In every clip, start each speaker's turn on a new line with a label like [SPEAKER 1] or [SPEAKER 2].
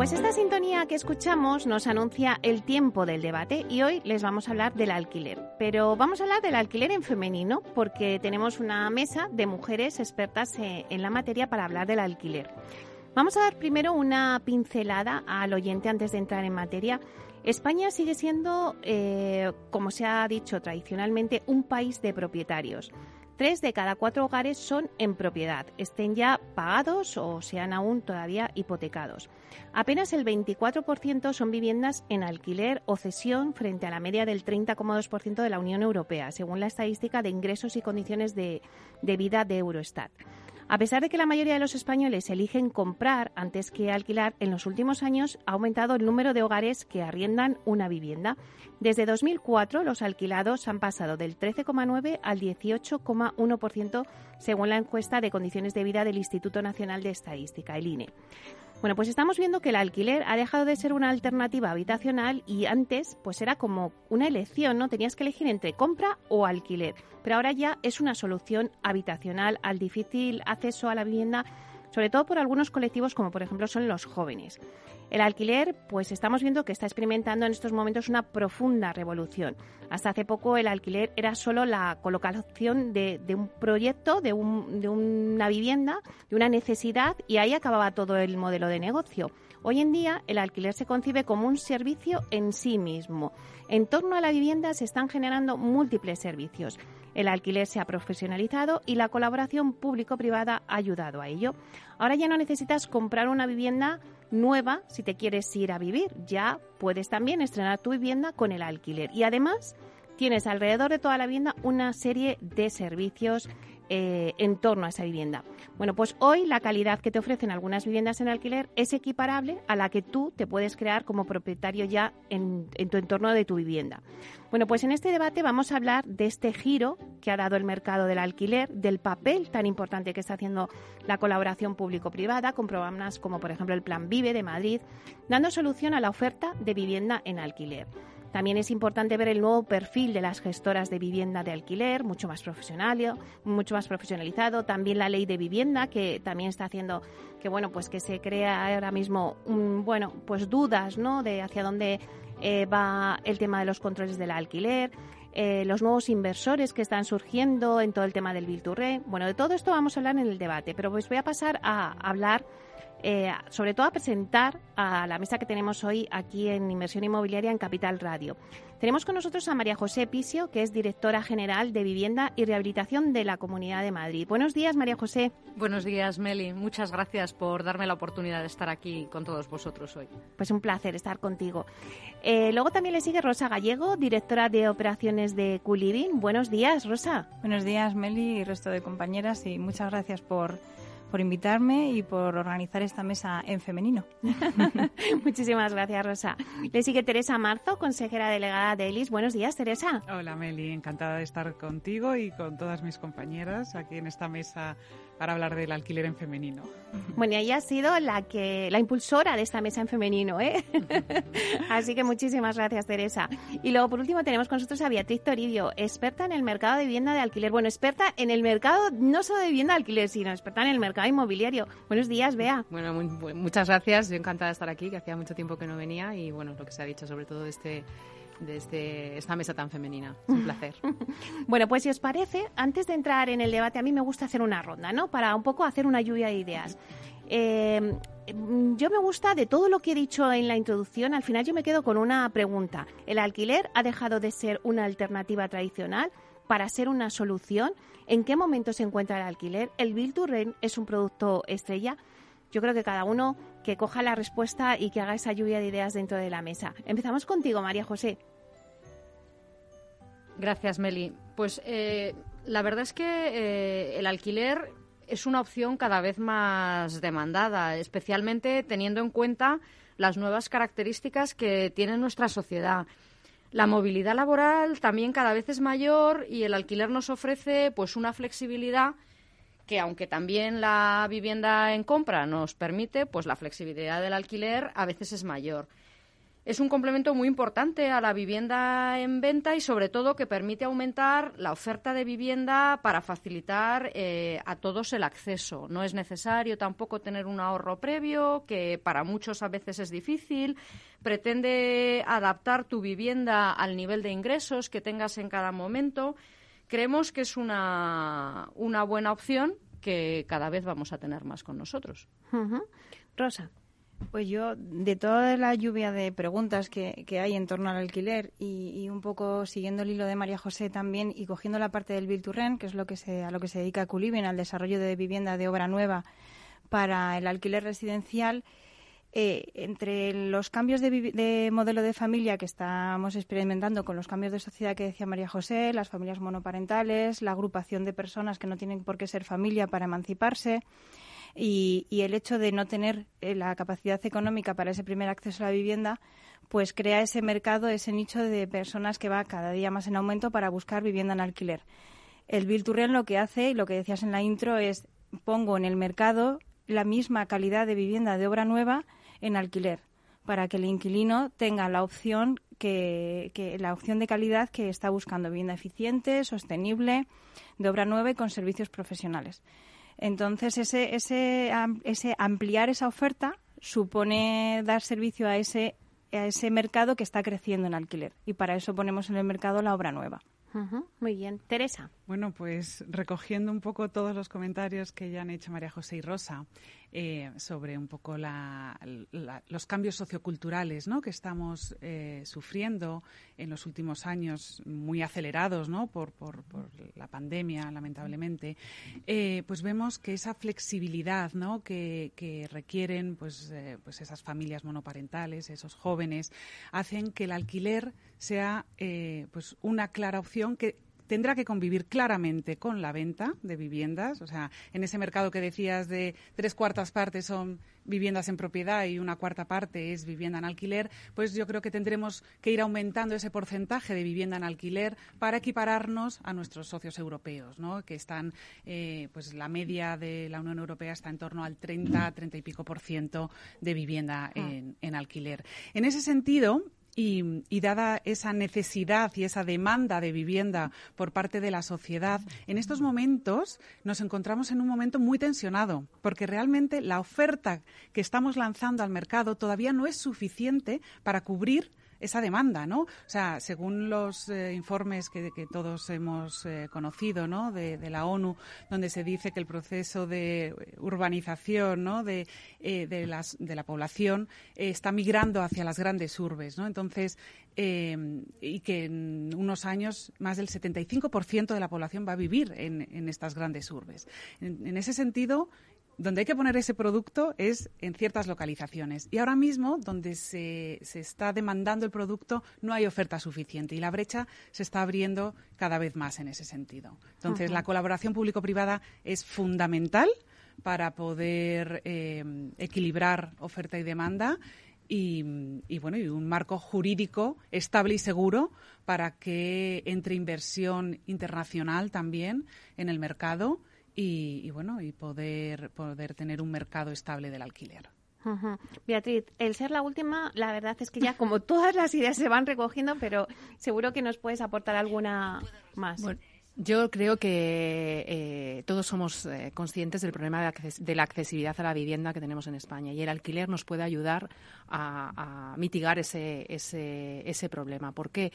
[SPEAKER 1] Pues esta sintonía que escuchamos nos anuncia el tiempo del debate y hoy les vamos a hablar del alquiler. Pero vamos a hablar del alquiler en femenino porque tenemos una mesa de mujeres expertas eh, en la materia para hablar del alquiler. Vamos a dar primero una pincelada al oyente antes de entrar en materia. España sigue siendo, eh, como se ha dicho tradicionalmente, un país de propietarios. Tres de cada cuatro hogares son en propiedad, estén ya pagados o sean aún todavía hipotecados. Apenas el 24% son viviendas en alquiler o cesión frente a la media del 30,2% de la Unión Europea, según la estadística de ingresos y condiciones de, de vida de Eurostat. A pesar de que la mayoría de los españoles eligen comprar antes que alquilar, en los últimos años ha aumentado el número de hogares que arriendan una vivienda. Desde 2004, los alquilados han pasado del 13,9 al 18,1% según la encuesta de condiciones de vida del Instituto Nacional de Estadística, el INE. Bueno, pues estamos viendo que el alquiler ha dejado de ser una alternativa habitacional y antes pues era como una elección, ¿no? Tenías que elegir entre compra o alquiler, pero ahora ya es una solución habitacional al difícil acceso a la vivienda, sobre todo por algunos colectivos como por ejemplo son los jóvenes. El alquiler, pues estamos viendo que está experimentando en estos momentos una profunda revolución. Hasta hace poco el alquiler era solo la colocación de, un proyecto, de, de una vivienda, de una necesidad y ahí acababa todo el modelo de negocio. Hoy en día el alquiler se concibe como un servicio en sí mismo. En torno a la vivienda se están generando múltiples servicios. El alquiler se ha profesionalizado y la colaboración público-privada ha ayudado a ello. Ahora ya no necesitas comprar una vivienda nueva si te quieres ir a vivir. Ya puedes también estrenar tu vivienda con el alquiler. Y además tienes alrededor de toda la vivienda una serie de servicios eh, en torno a esa vivienda. Bueno, pues hoy la calidad que te ofrecen algunas viviendas en alquiler es equiparable a la que tú te puedes crear como propietario ya en, tu entorno de tu vivienda. Bueno, pues en este debate vamos a hablar de este giro que ha dado el mercado del alquiler, del papel tan importante que está haciendo la colaboración público-privada con programas como por ejemplo el Plan Vive de Madrid, dando solución a la oferta de vivienda en alquiler. También es importante ver el nuevo perfil de las gestoras de vivienda de alquiler, mucho más profesional, mucho más profesionalizado. También la ley de vivienda que también está haciendo que bueno, pues que se crea ahora mismo bueno, pues dudas, ¿no? de hacia dónde eh, va el tema de los controles del alquiler. Eh, los nuevos inversores que están surgiendo en todo el tema del Bilturre. Bueno, de todo esto vamos a hablar en el debate, pero pues voy a pasar a hablar eh, sobre todo a presentar a la mesa que tenemos hoy aquí en Inversión Inmobiliaria en Capital Radio. Tenemos con nosotros a María José Pisio, que es directora general de Vivienda y Rehabilitación de la Comunidad de Madrid. Buenos días, María José.
[SPEAKER 2] Buenos días, Meli. Muchas gracias por darme la oportunidad de estar aquí con todos vosotros hoy.
[SPEAKER 1] Pues un placer estar contigo. Eh, luego también le sigue Rosa Gallego, directora de operaciones de Culivin. Buenos días, Rosa.
[SPEAKER 3] Buenos días, Meli y resto de compañeras, y muchas gracias por por invitarme y por organizar esta mesa en femenino.
[SPEAKER 1] Muchísimas gracias, Rosa. Le sigue Teresa Marzo, consejera delegada de ELIS. Buenos días, Teresa.
[SPEAKER 4] Hola, Meli. Encantada de estar contigo y con todas mis compañeras aquí en esta mesa para hablar del alquiler en femenino.
[SPEAKER 1] Bueno, y ella ha sido la que la impulsora de esta mesa en femenino, ¿eh? Así que muchísimas gracias, Teresa. Y luego, por último, tenemos con nosotros a Beatriz Toribio, experta en el mercado de vivienda de alquiler. Bueno, experta en el mercado no solo de vivienda de alquiler, sino experta en el mercado inmobiliario. Buenos días, Bea.
[SPEAKER 2] Bueno, muchas gracias. Yo encantada de estar aquí, que hacía mucho tiempo que no venía y bueno, lo que se ha dicho sobre todo de este de este, esta mesa tan femenina. Es un placer.
[SPEAKER 1] bueno, pues si os parece, antes de entrar en el debate, a mí me gusta hacer una ronda, ¿no? Para un poco hacer una lluvia de ideas. Eh, yo me gusta de todo lo que he dicho en la introducción, al final yo me quedo con una pregunta. ¿El alquiler ha dejado de ser una alternativa tradicional? para ser una solución? ¿En qué momento se encuentra el alquiler? ¿El Bill to Rent es un producto estrella? Yo creo que cada uno que coja la respuesta y que haga esa lluvia de ideas dentro de la mesa. Empezamos contigo, María José.
[SPEAKER 5] Gracias, Meli. Pues eh, la verdad es que eh, el alquiler es una opción cada vez más demandada, especialmente teniendo en cuenta las nuevas características que tiene nuestra sociedad. La movilidad laboral también cada vez es mayor y el alquiler nos ofrece pues una flexibilidad que aunque también la vivienda en compra nos permite, pues la flexibilidad del alquiler a veces es mayor. Es un complemento muy importante a la vivienda en venta y sobre todo que permite aumentar la oferta de vivienda para facilitar eh, a todos el acceso. No es necesario tampoco tener un ahorro previo, que para muchos a veces es difícil. Pretende adaptar tu vivienda al nivel de ingresos que tengas en cada momento. Creemos que es una, una buena opción que cada vez vamos a tener más con nosotros.
[SPEAKER 1] Rosa.
[SPEAKER 3] Pues yo, de toda la lluvia de preguntas que, hay en torno al alquiler y, un poco siguiendo el hilo de María José también y cogiendo la parte del Rent, que es lo que se, a lo que se dedica Culibin, al desarrollo de vivienda de obra nueva para el alquiler residencial, eh, entre los cambios de, modelo de familia que estamos experimentando con los cambios de sociedad que decía María José, las familias monoparentales, la agrupación de personas que no tienen por qué ser familia para emanciparse y, el hecho de no tener eh, la capacidad económica para ese primer acceso a la vivienda, pues crea ese mercado, ese nicho de personas que va cada día más en aumento para buscar vivienda en alquiler. El Bill lo que hace, y lo que decías en la intro, es pongo en el mercado la misma calidad de vivienda de obra nueva en alquiler para que el inquilino tenga la opción que, la opción de calidad que está buscando, vivienda eficiente, sostenible, de obra nueva y con servicios profesionales. Entonces, ese, ese, ese ampliar esa oferta supone dar servicio a ese, a ese mercado que está creciendo en alquiler. Y para eso ponemos en el mercado la obra nueva.
[SPEAKER 1] Muy bien. Teresa.
[SPEAKER 4] Bueno, pues recogiendo un poco todos los comentarios que ya han hecho María José y Rosa, eh, sobre un poco los cambios socioculturales ¿no? que estamos eh, sufriendo en los últimos años, muy acelerados ¿no? por, la pandemia, lamentablemente, eh, pues vemos que esa flexibilidad ¿no? que, requieren pues, pues esas familias monoparentales, esos jóvenes, hacen que el alquiler sea pues una clara opción que tendrá que convivir claramente con la venta de viviendas. O sea, en ese mercado que decías de tres cuartas partes son viviendas en propiedad y una cuarta parte es vivienda en alquiler, pues yo creo que tendremos que ir aumentando ese porcentaje de vivienda en alquiler para equipararnos a nuestros socios europeos, ¿no? que están, eh, pues la media de la Unión Europea está en torno al 30, 30 y pico por ciento de vivienda ah. en, en alquiler. En ese sentido, y, dada esa necesidad y esa demanda de vivienda por parte de la sociedad, en estos momentos nos encontramos en un momento muy tensionado, porque realmente la oferta que estamos lanzando al mercado todavía no es suficiente para cubrir esa demanda, ¿no? O sea, según los eh, informes que, todos hemos eh, conocido, ¿no? De, la ONU, donde se dice que el proceso de urbanización, ¿no? De, eh, de, las, de la población está migrando hacia las grandes urbes, ¿no? Entonces, y que en unos años más del 75% de la población va a vivir en, estas grandes urbes. en ese sentido, donde hay que poner ese producto es en ciertas localizaciones. Y ahora mismo, donde se, se, está demandando el producto, no hay oferta suficiente y la brecha se está abriendo cada vez más en ese sentido. Entonces, la colaboración público-privada es fundamental para poder eh, equilibrar oferta y demanda. Y, y, bueno y un marco jurídico estable y seguro para que entre inversión internacional también en el mercado y, bueno, y poder, poder tener un mercado estable del alquiler.
[SPEAKER 1] Beatriz, el ser la última, la verdad es que ya como todas las ideas se van recogiendo, pero seguro que nos puedes aportar alguna más.
[SPEAKER 2] yo creo que eh, todos somos eh, conscientes del problema de, la accesibilidad a la vivienda que tenemos en España y el alquiler nos puede ayudar a, a mitigar ese, ese, ese problema. ¿Por qué?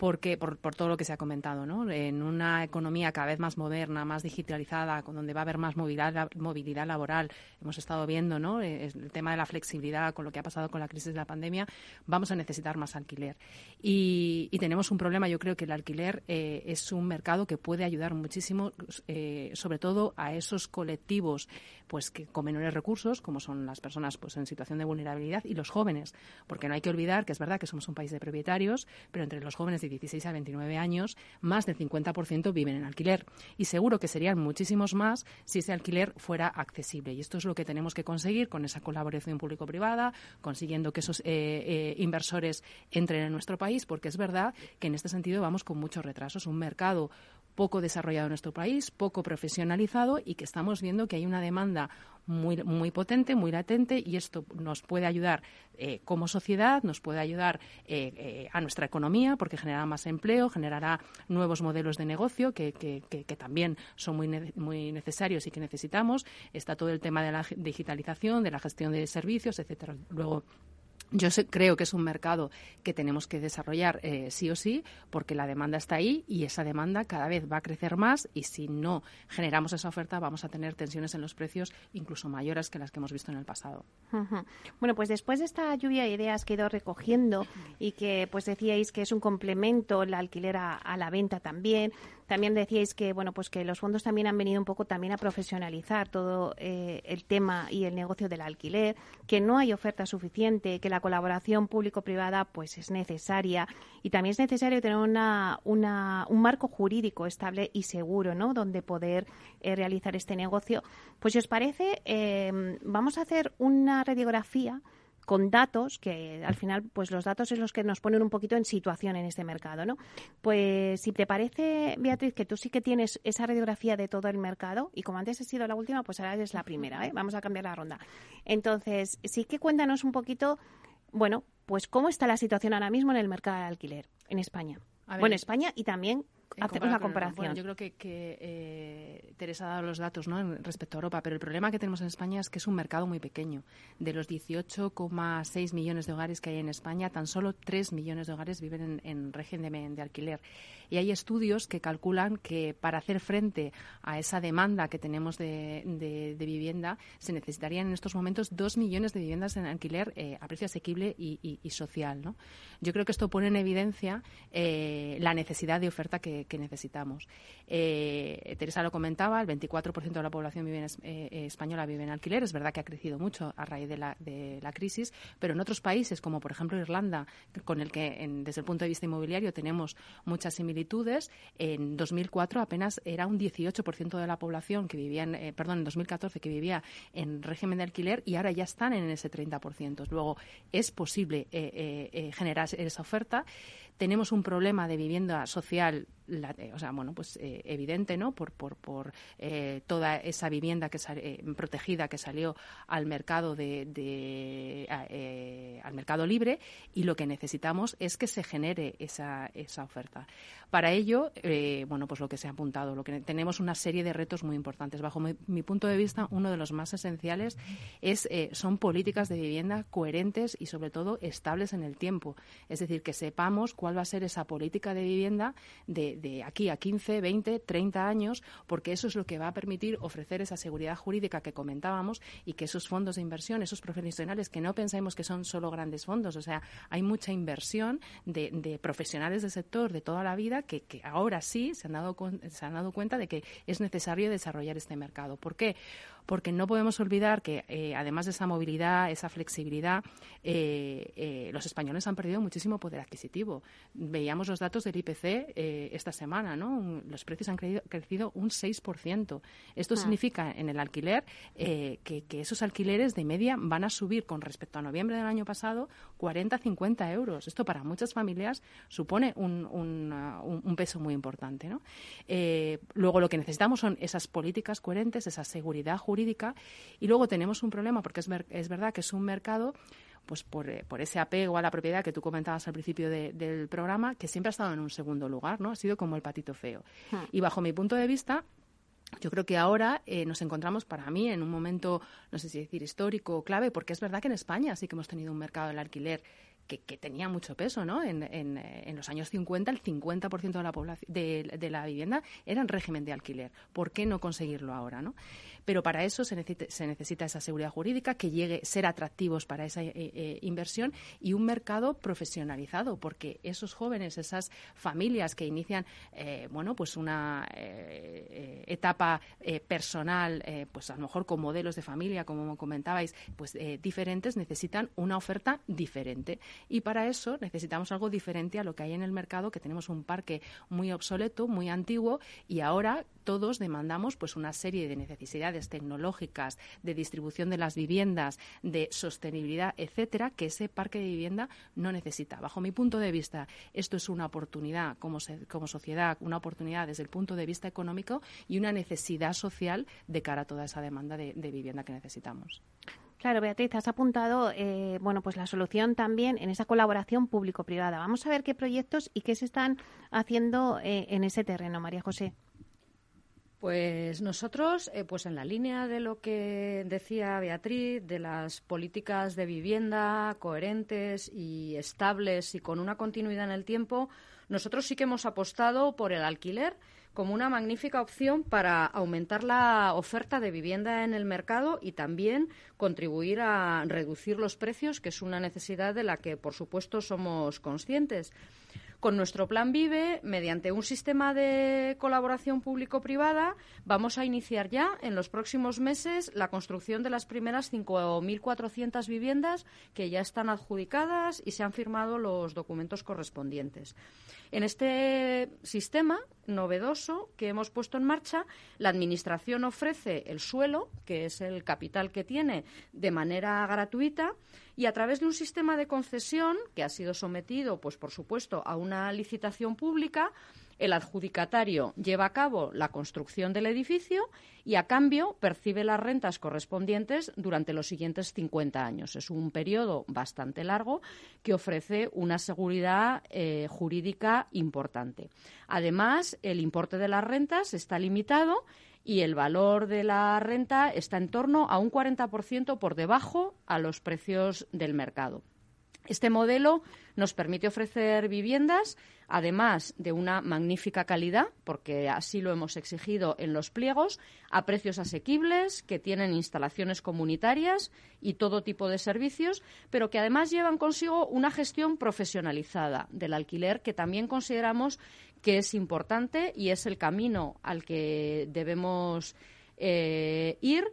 [SPEAKER 2] Porque por, todo lo que se ha comentado, ¿no? En una economía cada vez más moderna, más digitalizada, con donde va a haber más movilidad, laboral, hemos estado viendo, ¿no? Eh, el tema de la flexibilidad con lo que ha pasado con la crisis de la pandemia, vamos a necesitar más alquiler. Y, y tenemos un problema, yo creo que el alquiler eh, es un mercado que puede ayudar muchísimo, eh, sobre todo a esos colectivos pues que con menores recursos, como son las personas pues en situación de vulnerabilidad y los jóvenes, porque no hay que olvidar que es verdad que somos un país de propietarios, pero entre los jóvenes de 16 a 29 años, más del 50% viven en alquiler y seguro que serían muchísimos más si ese alquiler fuera accesible. Y esto es lo que tenemos que conseguir con esa colaboración público-privada, consiguiendo que esos eh, eh, inversores entren en nuestro país, porque es verdad que en este sentido vamos con muchos retrasos. Un mercado poco desarrollado en nuestro país, poco profesionalizado y que estamos viendo que hay una demanda muy, muy potente, muy latente y esto nos puede ayudar eh, como sociedad, nos puede ayudar eh, eh, a nuestra economía porque generará más empleo, generará nuevos modelos de negocio que, que, que, también son muy, muy necesarios y que necesitamos. Está todo el tema de la digitalización, de la gestión de servicios, etcétera. Luego yo creo que es un mercado que tenemos que desarrollar eh, sí o sí, porque la demanda está ahí y esa demanda cada vez va a crecer más y si no generamos esa oferta vamos a tener tensiones en los precios incluso mayores que las que hemos visto en el pasado.
[SPEAKER 1] Bueno, pues después de esta lluvia de ideas que he ido recogiendo y que pues decíais que es un complemento la alquiler a la venta también, también decíais que bueno pues que los fondos también han venido un poco también a profesionalizar todo eh, el tema y el negocio del alquiler, que no hay oferta suficiente, que la colaboración público-privada pues es necesaria y también es necesario tener una, una, un marco jurídico estable y seguro, ¿no? Donde poder eh, realizar este negocio. Pues si os parece, eh, vamos a hacer una radiografía con datos, que al final, pues los datos es los que nos ponen un poquito en situación en este mercado, ¿no? Pues si te parece, Beatriz, que tú sí que tienes esa radiografía de todo el mercado, y como antes he sido la última, pues ahora eres la primera, ¿eh? Vamos a cambiar la ronda. Entonces, sí que cuéntanos un poquito, bueno, pues cómo está la situación ahora mismo en el mercado de alquiler en España. Bueno, España y también hacemos una comparación.
[SPEAKER 2] yo creo que, eh, Teresa ha dado los datos ¿no? respecto a Europa, pero el problema que tenemos en España es que es un mercado muy pequeño. De los 18,6 millones de hogares que hay en España, tan solo 3 millones de hogares viven en, régimen de, alquiler. Y hay estudios que calculan que para hacer frente a esa demanda que tenemos de, vivienda, se necesitarían en estos momentos 2 millones de viviendas en alquiler eh, a precio asequible y, social. ¿no? Yo creo que esto pone en evidencia eh, la necesidad de oferta que que, necesitamos. Eh, Teresa lo comentaba, el 24% de la población vive eh, española vive en alquiler. Es verdad que ha crecido mucho a raíz de la, de la crisis, pero en otros países, como por ejemplo Irlanda, con el que desde el punto de vista inmobiliario tenemos muchas similitudes, en 2004 apenas era un 18% de la población que vivía, en, eh, perdón, en 2014 que vivía en régimen de alquiler y ahora ya están en ese 30%. Luego, es posible generar esa oferta tenemos un problema de vivienda social o sea, bueno, pues eh, evidente, ¿no? Por, por, por eh, toda esa vivienda que eh, protegida que salió al mercado de, al mercado libre y lo que necesitamos es que se genere esa, esa oferta. Para ello, bueno, pues lo que se ha apuntado, lo que tenemos una serie de retos muy importantes. Bajo mi, punto de vista, uno de los más esenciales es son políticas de vivienda coherentes y sobre todo estables en el tiempo. Es decir, que sepamos cuál va a ser esa política de vivienda de, aquí a 15, 20, 30 años, porque eso es lo que va a permitir ofrecer esa seguridad jurídica que comentábamos y que esos fondos de inversión, esos profesionales que no pensemos que son solo grandes fondos, o sea, hay mucha inversión de, profesionales del sector de toda la vida que, ahora sí se han, dado, se han dado cuenta de que es necesario desarrollar este mercado. ¿Por qué? Porque no podemos olvidar que, eh, además de esa movilidad, esa flexibilidad, eh, eh, los españoles han perdido muchísimo poder adquisitivo. Veíamos los datos del IPC esta semana, ¿no? los precios han crecido un 6%. Esto ah. significa en el alquiler que, esos alquileres de media van a subir con respecto a noviembre del año pasado 40-50 euros. Esto para muchas familias supone un, un peso muy importante. ¿no? luego lo que necesitamos son esas políticas coherentes, esa seguridad jurídica y luego tenemos un problema, porque es, es verdad que es un mercado pues por, eh, por, ese apego a la propiedad que tú comentabas al principio del programa, que siempre ha estado en un segundo lugar, ¿no? Ha sido como el patito feo. Hmm. Y bajo mi punto de vista, yo creo que ahora eh, nos encontramos, para mí, en un momento, no sé si decir histórico o clave, porque es verdad que en España sí que hemos tenido un mercado del alquiler que, tenía mucho peso, ¿no? En, en, los años 50, el 50% de la, población, de, la vivienda era en régimen de alquiler. ¿Por qué no conseguirlo ahora, no? Pero para eso se necesita, se necesita esa seguridad jurídica, que llegue a ser atractivos para esa eh, eh, inversión y un mercado profesionalizado, porque esos jóvenes, esas familias que inician, eh, bueno, pues una etapa personal, pues a lo mejor con modelos de familia, como comentabais, pues diferentes, necesitan una oferta diferente. Y para eso necesitamos algo diferente a lo que hay en el mercado, que tenemos un parque muy obsoleto, muy antiguo, y ahora todos demandamos pues una serie de necesidades tecnológicas, de distribución de las viviendas, de sostenibilidad, etcétera, que ese parque de vivienda no necesita. Bajo mi punto de vista, esto es una oportunidad como, como sociedad, una oportunidad desde el punto de vista económico y una necesidad social de cara a toda esa demanda de, vivienda que necesitamos.
[SPEAKER 1] Claro, Beatriz, has apuntado eh, bueno, pues la solución también en esa colaboración público-privada. Vamos a ver qué proyectos y qué se están haciendo eh, en ese terreno, María José.
[SPEAKER 5] Pues nosotros, eh, pues en la línea de lo que decía Beatriz, de las políticas de vivienda coherentes y estables y con una continuidad en el tiempo, nosotros sí que hemos apostado por el alquiler como una magnífica opción para aumentar la oferta de vivienda en el mercado y también contribuir a reducir los precios, que es una necesidad de la que, por supuesto, somos conscientes. Con nuestro plan Vive, mediante un sistema de colaboración público-privada, vamos a iniciar ya en los próximos meses la construcción de las primeras 5.400 viviendas que ya están adjudicadas y se han firmado los documentos correspondientes. En este sistema novedoso que hemos puesto en marcha, la Administración ofrece el suelo, que es el capital que tiene, de manera gratuita y a través de un sistema de concesión que ha sido sometido, pues por supuesto, a una licitación pública, el adjudicatario lleva a cabo la construcción del edificio y, a cambio, percibe las rentas correspondientes durante los siguientes 50 años. Es un periodo bastante largo que ofrece una seguridad eh, jurídica importante. Además, el importe de las rentas está limitado y el valor de la renta está en torno a un 40% por debajo a los precios del mercado. Este modelo nos permite ofrecer viviendas, además de una magnífica calidad, porque así lo hemos exigido en los pliegos, a precios asequibles, que tienen instalaciones comunitarias y todo tipo de servicios, pero que además llevan consigo una gestión profesionalizada del alquiler que también consideramos que es importante y es el camino al que debemos eh, ir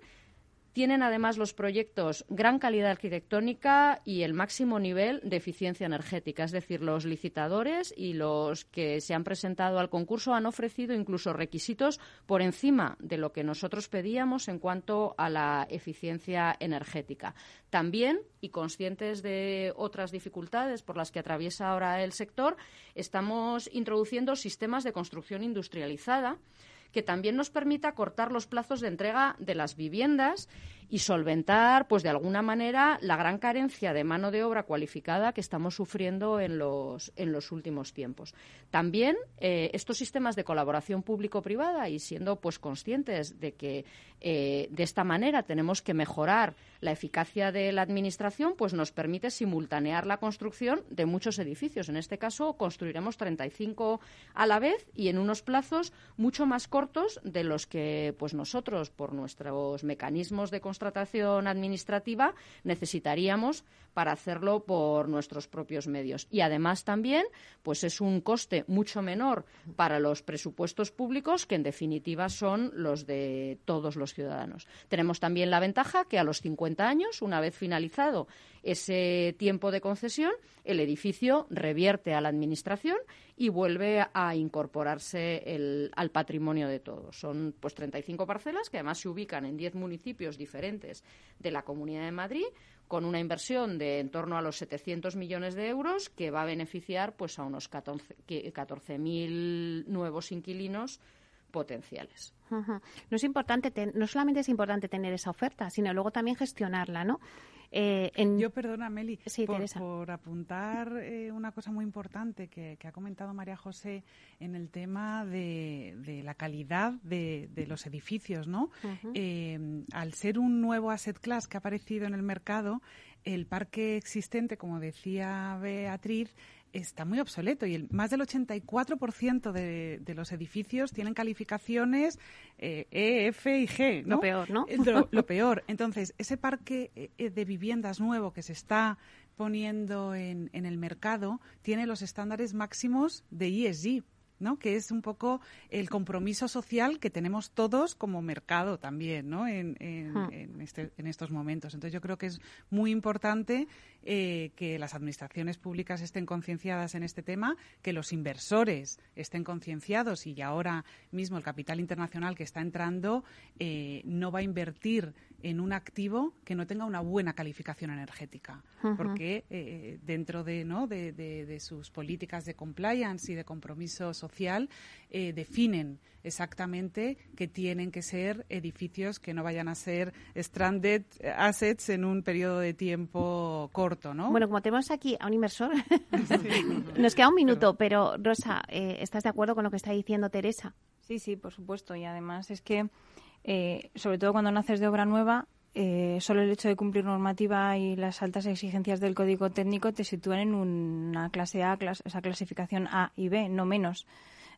[SPEAKER 5] tienen además los proyectos gran calidad arquitectónica y el máximo nivel de eficiencia energética. Es decir, los licitadores y los que se han presentado al concurso han ofrecido incluso requisitos por encima de lo que nosotros pedíamos en cuanto a la eficiencia energética. También, y conscientes de otras dificultades por las que atraviesa ahora el sector, estamos introduciendo sistemas de construcción industrializada que también nos permita cortar los plazos de entrega de las viviendas y solventar, pues de alguna manera, la gran carencia de mano de obra cualificada que estamos sufriendo en los, en los últimos tiempos. También eh, estos sistemas de colaboración público-privada y siendo pues conscientes de que eh, de esta manera tenemos que mejorar la eficacia de la administración, pues nos permite simultanear la construcción de muchos edificios. En este caso, construiremos 35 a la vez y en unos plazos mucho más cortos de los que pues nosotros, por nuestros mecanismos de construcción, contratación administrativa necesitaríamos para hacerlo por nuestros propios medios. Y además también, pues es un coste mucho menor para los presupuestos públicos, que en definitiva son los de todos los ciudadanos. Tenemos también la ventaja que a los 50 años, una vez finalizado ese tiempo de concesión, el edificio revierte a la Administración y vuelve a incorporarse al patrimonio de todos. Son pues 35 parcelas que además se ubican en 10 municipios diferentes de la Comunidad de Madrid con una inversión de en torno a los 700 millones de euros que va a beneficiar pues a unos 14.000 nuevos inquilinos potenciales.
[SPEAKER 1] No es importante, no solamente es importante tener esa oferta, sino luego también gestionarla, ¿no?
[SPEAKER 4] Eh, Yo, perdona, Meli, por, apuntar eh, una cosa muy importante que, ha comentado María José en el tema de, la calidad de, los edificios, ¿no? Eh, al ser un nuevo asset class que ha aparecido en el mercado, el parque existente, como decía Beatriz, está muy obsoleto y el, más del 84% de, de los edificios tienen calificaciones eh, E, F y G.
[SPEAKER 1] Lo peor, ¿no?
[SPEAKER 4] Eh, Lo, lo peor. Entonces, ese parque eh, de viviendas nuevo que se está poniendo en, en el mercado tiene los estándares máximos de ESG. ¿No? que es un poco el compromiso social que tenemos todos como mercado también ¿no? en, en,
[SPEAKER 1] Hmm.
[SPEAKER 4] en este- en estos momentos. Entonces yo creo que es muy importante eh, que las administraciones públicas estén concienciadas en este tema, que los inversores estén concienciados y ahora mismo el capital internacional que está entrando eh, no va a invertir en un activo que no tenga una buena calificación energética, porque eh, dentro de, ¿no? de, de- de sus políticas de compliance y de compromiso social eh, definen exactamente que tienen que ser edificios que no vayan a ser stranded assets en un periodo de tiempo corto, ¿no?
[SPEAKER 1] Bueno, como tenemos aquí a un inversor, nos queda un minuto, pero Rosa, eh, ¿estás de acuerdo con lo que está diciendo Teresa?
[SPEAKER 3] Sí, sí, por supuesto. Y además es que, eh, sobre todo cuando naces de obra nueva, eh, solo el hecho de cumplir normativa y las altas exigencias del código técnico te sitúan en una clase A, esa clasificación A y B, no menos.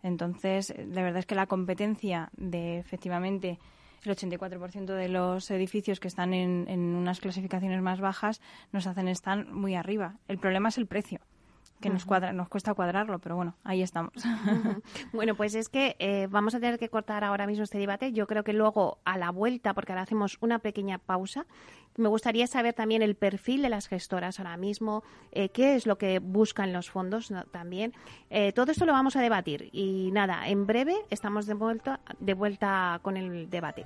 [SPEAKER 3] Entonces, la verdad es que la competencia de, efectivamente, el 84% de los edificios que están en, en unas clasificaciones más bajas nos hacen estar muy arriba. El problema es el precio, que nos, cuadra, nos cuesta cuadrarlo, pero bueno, ahí estamos.
[SPEAKER 1] Bueno, pues es que eh, vamos a tener que cortar ahora mismo este debate. Yo creo que luego, a la vuelta, porque ahora hacemos una pequeña pausa, me gustaría saber también el perfil de las gestoras ahora mismo, eh, qué es lo que buscan los fondos ¿no? también. Eh, todo esto lo vamos a debatir. Y nada, en breve estamos de vuelta, de vuelta con el debate.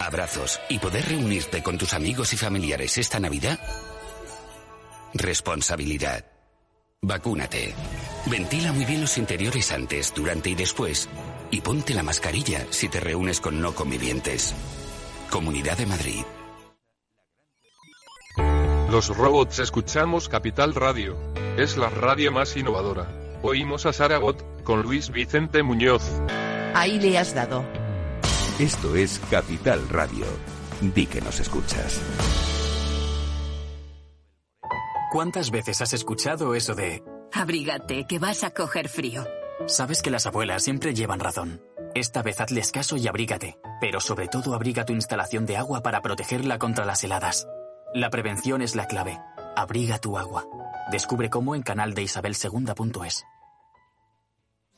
[SPEAKER 6] abrazos y poder reunirte con tus amigos y familiares esta Navidad, responsabilidad. Vacúnate. Ventila muy bien los interiores antes, durante y después. Y ponte la mascarilla si te reúnes con no convivientes. Comunidad de Madrid.
[SPEAKER 7] Los robots escuchamos Capital Radio. Es la radio más innovadora. Oímos a Saragot, con Luis Vicente Muñoz.
[SPEAKER 8] Ahí le has dado.
[SPEAKER 9] Esto es Capital Radio. Di que nos escuchas.
[SPEAKER 10] ¿Cuántas veces has escuchado eso de...
[SPEAKER 11] Abrígate, que vas a coger frío.
[SPEAKER 10] Sabes que las abuelas siempre llevan razón. Esta vez hazles caso y abrígate, pero sobre todo abriga tu instalación de agua para protegerla contra las heladas. La prevención es la clave. Abriga tu agua. Descubre cómo en canal de isabelsegunda.es.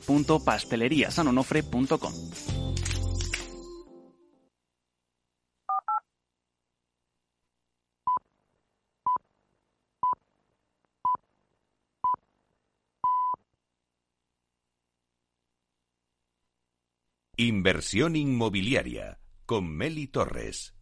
[SPEAKER 12] www.pasteleriasanonofre.com.
[SPEAKER 9] Inversión inmobiliaria con Meli Torres.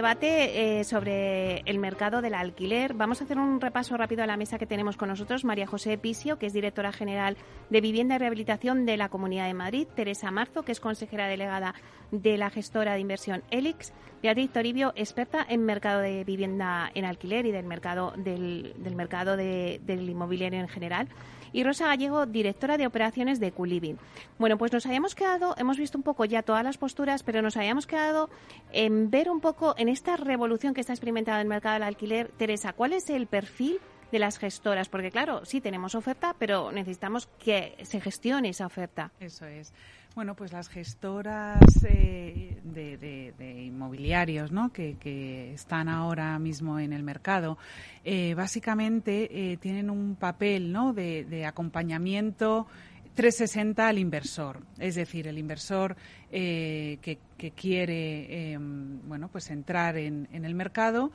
[SPEAKER 1] Debate eh, sobre el mercado del alquiler. Vamos a hacer un repaso rápido a la mesa que tenemos con nosotros. María José Pisio, que es directora general de Vivienda y Rehabilitación de la Comunidad de Madrid. Teresa Marzo, que es consejera delegada de la gestora de inversión Elix. Beatriz Toribio, experta en mercado de vivienda en alquiler y del mercado del, mercado del inmobiliario en general y Rosa Gallego, directora de operaciones de Culiving. Bueno, pues nos habíamos quedado, hemos visto un poco ya todas las posturas, pero nos habíamos quedado en ver un poco en esta revolución que está experimentando el mercado del alquiler. Teresa, ¿cuál es el perfil de las gestoras? Porque claro, sí tenemos oferta, pero necesitamos que se gestione esa oferta.
[SPEAKER 4] Eso es. Bueno, pues las gestoras eh, de, inmobiliarios ¿no? que, están ahora mismo en el mercado, eh, básicamente eh, tienen un papel ¿no? de, acompañamiento 360 al inversor. Es decir, el inversor que, quiere em, bueno, pues entrar en, en el mercado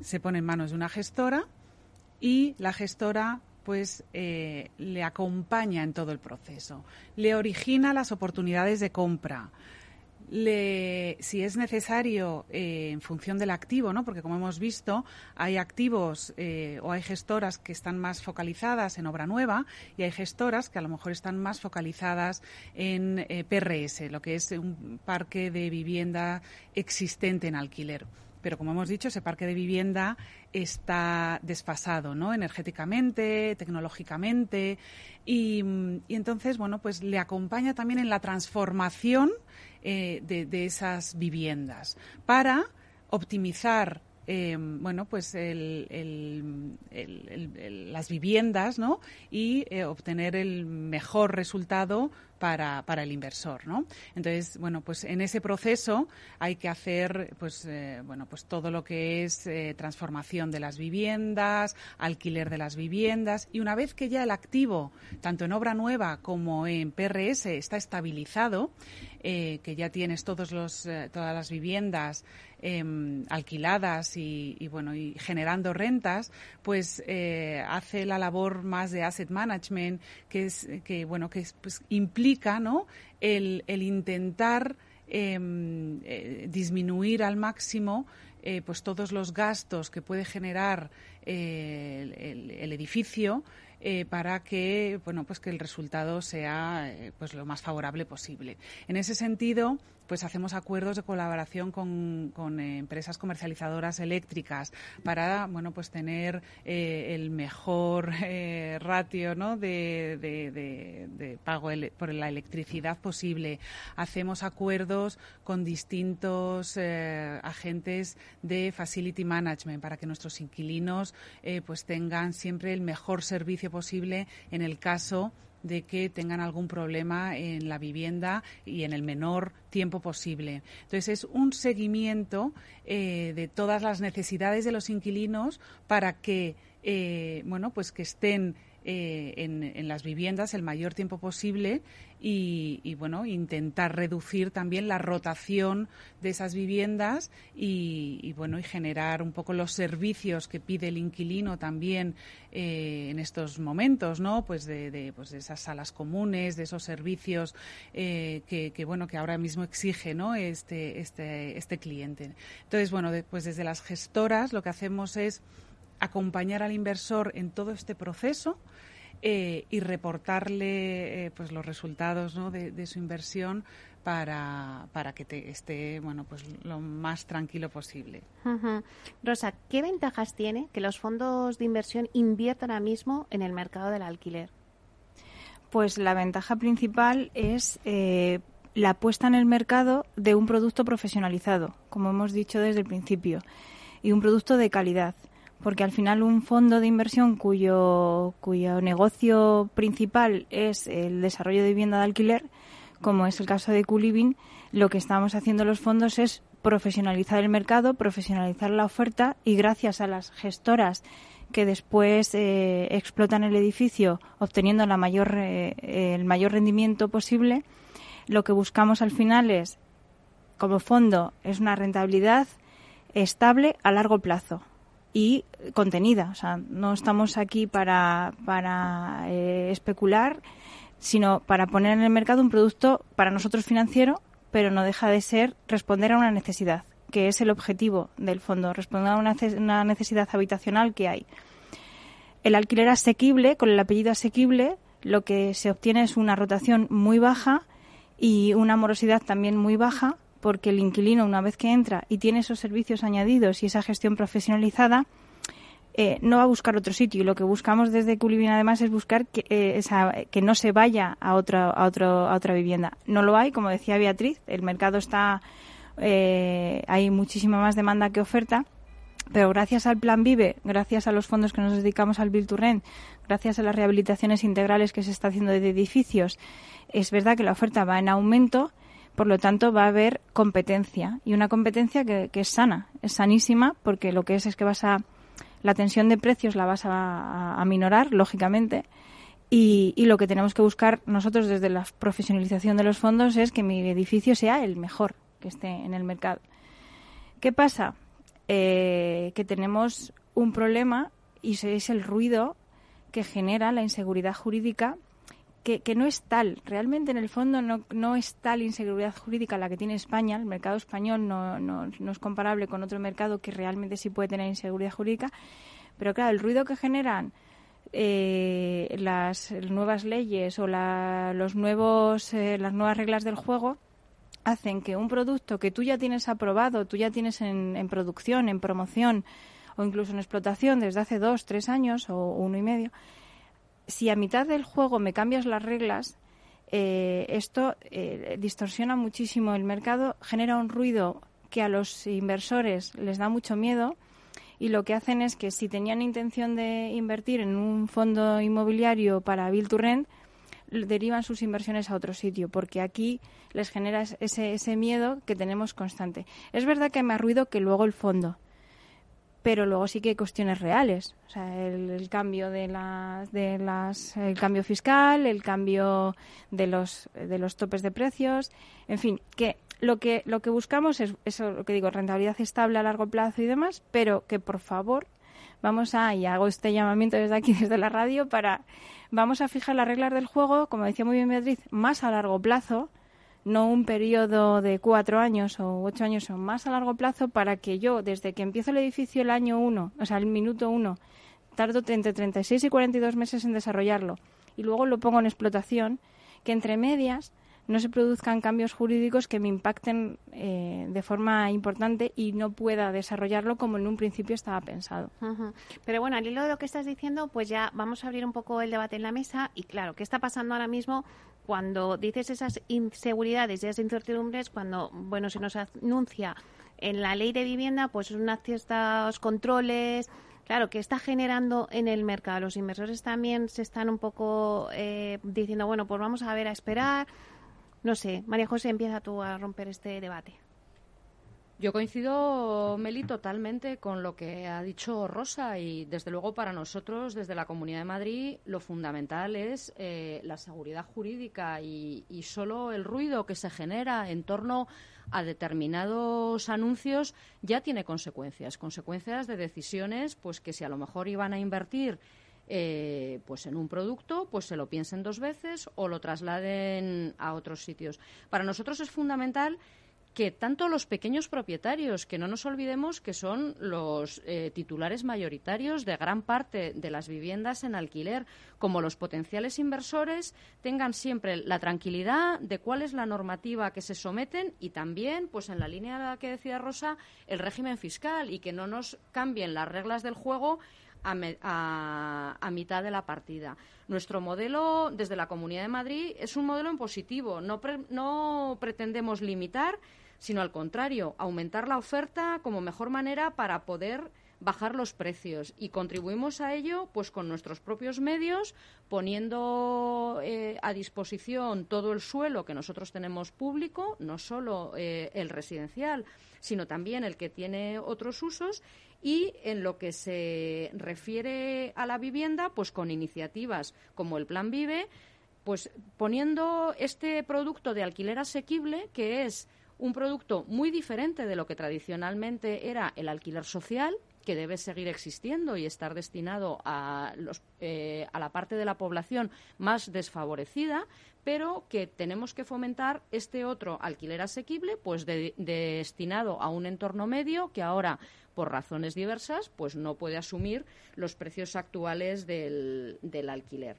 [SPEAKER 4] se pone en manos de una gestora y la gestora pues eh, le acompaña en todo el proceso, le origina las oportunidades de compra, le, si es necesario eh, en función del activo, ¿no? porque como hemos visto, hay activos eh, o hay gestoras que están más focalizadas en obra nueva y hay gestoras que a lo mejor están más focalizadas en PRS, lo que es un parque de vivienda existente en alquiler pero como hemos dicho, ese parque de vivienda está desfasado, ¿no? Energéticamente, tecnológicamente, y, entonces, bueno, pues le acompaña también en la transformación eh, de, esas viviendas para optimizar eh, bueno, pues las viviendas, ¿no? Y eh, obtener el mejor resultado para, el inversor, ¿no? Entonces, bueno, pues en ese proceso hay que hacer, pues, eh, bueno, pues todo lo que es eh, transformación de las viviendas, alquiler de las viviendas y una vez que ya el activo, tanto en obra nueva como en PRS, está estabilizado, eh, que ya tienes todos los, todas las viviendas em, alquiladas y, bueno y generando rentas, pues hace la labor más de asset management que es que bueno que pues, implica el, intentar em, eh, disminuir al máximo eh, pues todos los gastos que puede generar eh, el, edificio para que bueno pues que el resultado sea pues lo más favorable posible. En ese sentido pues hacemos acuerdos de colaboración con, eh, empresas comercializadoras eléctricas para bueno pues tener eh, el mejor eh, ratio ¿no? de, de, pago por la electricidad posible. Hacemos acuerdos con distintos agentes de facility management para que nuestros inquilinos pues tengan siempre el mejor servicio posible en el caso de que tengan algún problema en la vivienda y en el menor tiempo posible. Entonces es un seguimiento eh, de todas las necesidades de los inquilinos para que eh, bueno pues que estén eh, en, las viviendas el mayor tiempo posible y, bueno intentar reducir también la rotación de esas viviendas y, bueno y generar un poco los servicios que pide el inquilino también eh, en estos momentos no pues de, pues de esas salas comunes de esos servicios eh, que, bueno que ahora mismo exige no este este este cliente. Entonces bueno pues desde las gestoras lo que hacemos es acompañar al inversor en todo este proceso eh, y reportarle eh, pues los resultados de, su inversión para, para que te esté bueno pues lo más tranquilo posible.
[SPEAKER 1] Rosa, ¿qué ventajas tiene que los fondos de inversión inviertan ahora mismo en el mercado del alquiler?
[SPEAKER 3] Pues la ventaja principal es eh, la puesta en el mercado de un producto profesionalizado, como hemos dicho desde el principio, y un producto de calidad porque al final un fondo de inversión cuyo, negocio principal es el desarrollo de vivienda de alquiler, como es el caso de Culiving, lo que estamos haciendo los fondos es profesionalizar el mercado, profesionalizar la oferta y gracias a las gestoras que después eh, explotan el edificio obteniendo la mayor, eh, el mayor rendimiento posible, lo que buscamos al final es, como fondo, es una rentabilidad estable a largo plazo y contenida. O sea, no estamos aquí para, para eh, especular, sino para poner en el mercado un producto para nosotros financiero, pero no deja de ser responder a una necesidad, que es el objetivo del fondo, responder a una, una necesidad habitacional que hay. El alquiler asequible, con el apellido asequible, lo que se obtiene es una rotación muy baja y una morosidad también muy baja, porque el inquilino, una vez que entra y tiene esos servicios añadidos y esa gestión profesionalizada, eh, no va a buscar otro sitio. Y lo que buscamos desde Culivin, además, es buscar que, eh, que no se vaya a otra, a, otro, a otra vivienda. No lo hay, como decía Beatriz, el mercado está. Eh, hay muchísima más demanda que oferta. Pero gracias al Plan Vive, gracias a los fondos que nos dedicamos al Build to Rent, gracias a las rehabilitaciones integrales que se está haciendo de edificios, es verdad que la oferta va en aumento por lo tanto, va a haber competencia y una competencia que, es sana, es sanísima, porque lo que es es que vas a la tensión de precios la vas a, a minorar, lógicamente, y, lo que tenemos que buscar nosotros desde la profesionalización de los fondos es que mi edificio sea el mejor que esté en el mercado. ¿Qué pasa? Eh, que tenemos un problema y es el ruido que genera la inseguridad jurídica que, no es tal. Realmente, en el fondo, no, no es tal inseguridad jurídica la que tiene España. El mercado español no, no, no es comparable con otro mercado que realmente sí puede tener inseguridad jurídica. Pero claro, el ruido que generan eh, las nuevas leyes o los nuevos, eh, las nuevas reglas del juego hacen que un producto que tú ya tienes aprobado, tú ya tienes en, en producción, en promoción o incluso en explotación desde hace dos, tres años o uno y medio, si a mitad del juego me cambias las reglas, eh, esto eh, distorsiona muchísimo el mercado, genera un ruido que a los inversores les da mucho miedo y lo que hacen es que si tenían intención de invertir en un fondo inmobiliario para Build to Rent, derivan sus inversiones a otro sitio, porque aquí les genera ese, ese miedo que tenemos constante. Es verdad que me ha ruido que luego el fondo, pero luego sí que hay cuestiones reales, o sea, el, cambio de las, de las, el cambio fiscal, el cambio de los, de los topes de precios, en fin, que lo que lo que buscamos es eso, lo que digo, rentabilidad estable a largo plazo y demás, pero que por favor vamos a y hago este llamamiento desde aquí desde la radio para vamos a fijar las reglas del juego, como decía muy bien Beatriz, más a largo plazo no un periodo de cuatro años o ocho años o más a largo plazo para que yo, desde que empiezo el edificio el año uno, o sea, el minuto uno, tardo entre 36 y 42 meses en desarrollarlo y luego lo pongo en explotación, que entre medias no se produzcan cambios jurídicos que me impacten eh, de forma importante y no pueda desarrollarlo como en un principio estaba pensado.
[SPEAKER 1] Pero bueno, al hilo de lo que estás diciendo, pues ya vamos a abrir un poco el debate en la mesa y claro, ¿qué está pasando ahora mismo cuando dices esas inseguridades y esas incertidumbres, cuando bueno se nos anuncia en la ley de vivienda, pues unos ciertos controles, claro, que está generando en el mercado. Los inversores también se están un poco eh, diciendo, bueno, pues vamos a ver, a esperar. No sé, María José, empieza tú a romper este debate.
[SPEAKER 5] Yo coincido, Meli, totalmente con lo que ha dicho Rosa y, desde luego, para nosotros, desde la Comunidad de Madrid, lo fundamental es eh, la seguridad jurídica y, solo el ruido que se genera en torno a determinados anuncios ya tiene consecuencias, consecuencias de decisiones, pues que si a lo mejor iban a invertir eh, pues en un producto, pues se lo piensen dos veces o lo trasladen a otros sitios. Para nosotros es fundamental que tanto los pequeños propietarios, que no nos olvidemos que son los eh, titulares mayoritarios de gran parte de las viviendas en alquiler, como los potenciales inversores, tengan siempre la tranquilidad de cuál es la normativa que se someten y también, pues en la línea que decía Rosa, el régimen fiscal y que no nos cambien las reglas del juego a, mitad de la partida. Nuestro modelo desde la Comunidad de Madrid es un modelo en positivo. No, no pretendemos limitar, sino al contrario, aumentar la oferta como mejor manera para poder bajar los precios. Y contribuimos a ello pues con nuestros propios medios poniendo eh, a disposición todo el suelo que nosotros tenemos público no solo eh, el residencial sino también el que tiene otros usos y en lo que se refiere a la vivienda, pues con iniciativas como el Plan Vive, pues poniendo este producto de alquiler asequible, que es un producto muy diferente de lo que tradicionalmente era el alquiler social, que debe seguir existiendo y estar destinado a, los, eh, a la parte de la población más desfavorecida, pero que tenemos que fomentar este otro alquiler asequible, pues destinado a un entorno medio que ahora por razones diversas, pues no puede asumir los precios actuales del, del alquiler.